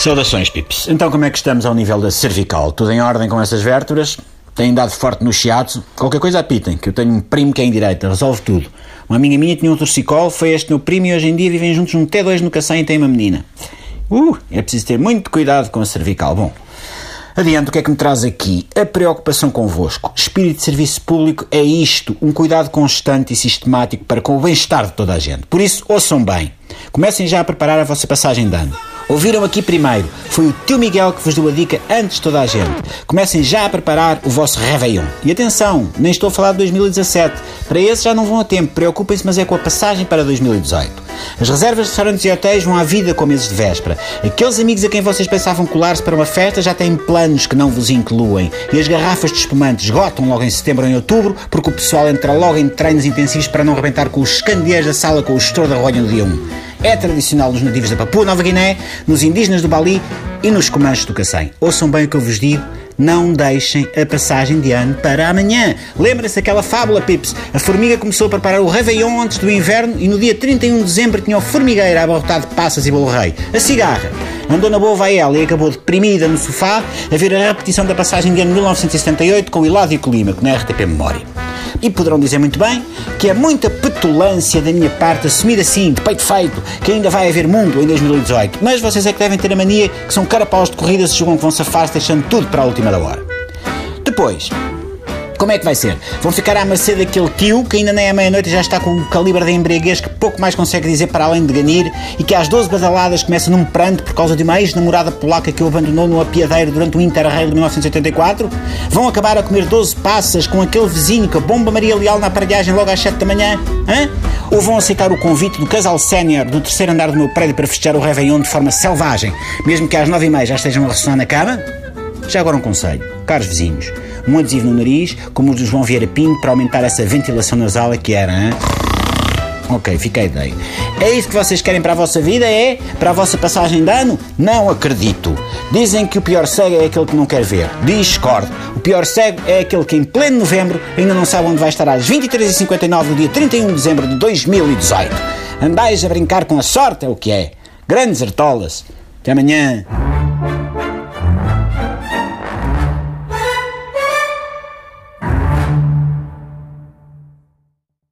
Saudações, Pips. Então, como é que estamos ao nível da cervical? Tudo em ordem com essas vértebras? Têm dado forte no shiatsu? Qualquer coisa apitem, que eu tenho um primo que é em direita, resolve tudo. Uma amiga minha tinha um torcicolo, foi este meu primo e hoje em dia vivem juntos num T2 no Cacém e tem uma menina. Uh, é preciso ter muito cuidado com a cervical. Bom, Adiante, o que é que me traz aqui? A preocupação convosco. Espírito de serviço público é isto, um cuidado constante e sistemático para com o bem-estar de toda a gente. Por isso, ouçam bem. Comecem já a preparar a vossa passagem de ano. Ouviram aqui primeiro. Foi o tio Miguel que vos deu a dica antes de toda a gente. Comecem já a preparar o vosso Réveillon. E atenção, nem estou a falar de 2017. Para esse já não vão a tempo. Preocupem-se, mas é com a passagem para 2018. As reservas de restaurantes e hotéis vão à vida com meses de véspera. Aqueles amigos a quem vocês pensavam colar-se para uma festa já têm planos que não vos incluem. E as garrafas de espumante esgotam logo em setembro ou em outubro, porque o pessoal entra logo em treinos intensivos para não rebentar com os escandieiros da sala com o estouro da rolha no dia 1 é tradicional nos nativos da Papua Nova Guiné, nos indígenas do Bali e nos comanches do Cacém. Ouçam bem o que eu vos digo não deixem a passagem de ano para amanhã. Lembra-se daquela fábula, Pips? A formiga começou a preparar o Réveillon antes do inverno e no dia 31 de dezembro tinha o formigueiro a abarrotar de passas e bolo rei. A cigarra. Andou na boa vai ela e acabou deprimida no sofá a ver a repetição da passagem de ano 1978 com o Hilário Clímaco na RTP Memória. E poderão dizer muito bem que é muita petulância da minha parte assumir assim, de peito feito, que ainda vai haver mundo em 2018. Mas vocês é que devem ter a mania que são carapaus de corrida se julgam que vão safar-se deixando tudo para a última da hora. Depois, como é que vai ser? Vão ficar à mercê daquele tio que ainda nem é meia-noite já está com um calibre de embriaguez que pouco mais consegue dizer para além de ganir e que às 12 badaladas começa num pranto por causa de uma ex-namorada polaca que o abandonou no apiadeiro durante o Interrail de 1984? Vão acabar a comer 12 passas com aquele vizinho que a bomba Maria Leal na aparelhagem logo às 7 da manhã? Hã? Ou vão aceitar o convite do casal sénior do terceiro andar do meu prédio para festejar o Réveillon de forma selvagem, mesmo que às 9 e meia já estejam a ressonar na cama? Já agora um conselho, caros vizinhos um adesivo no nariz, como o do João Vieira Pinto, para aumentar essa ventilação nasal que era, hein? Ok, fica a ideia. É isso que vocês querem para a vossa vida? É? Para a vossa passagem de ano? Não acredito. Dizem que o pior cego é aquele que não quer ver. Discordo. O pior cego é aquele que em pleno novembro ainda não sabe onde vai estar às 23h59 do dia 31 de dezembro de 2018. Andais a brincar com a sorte é o que é. Grandes artolas. Até amanhã.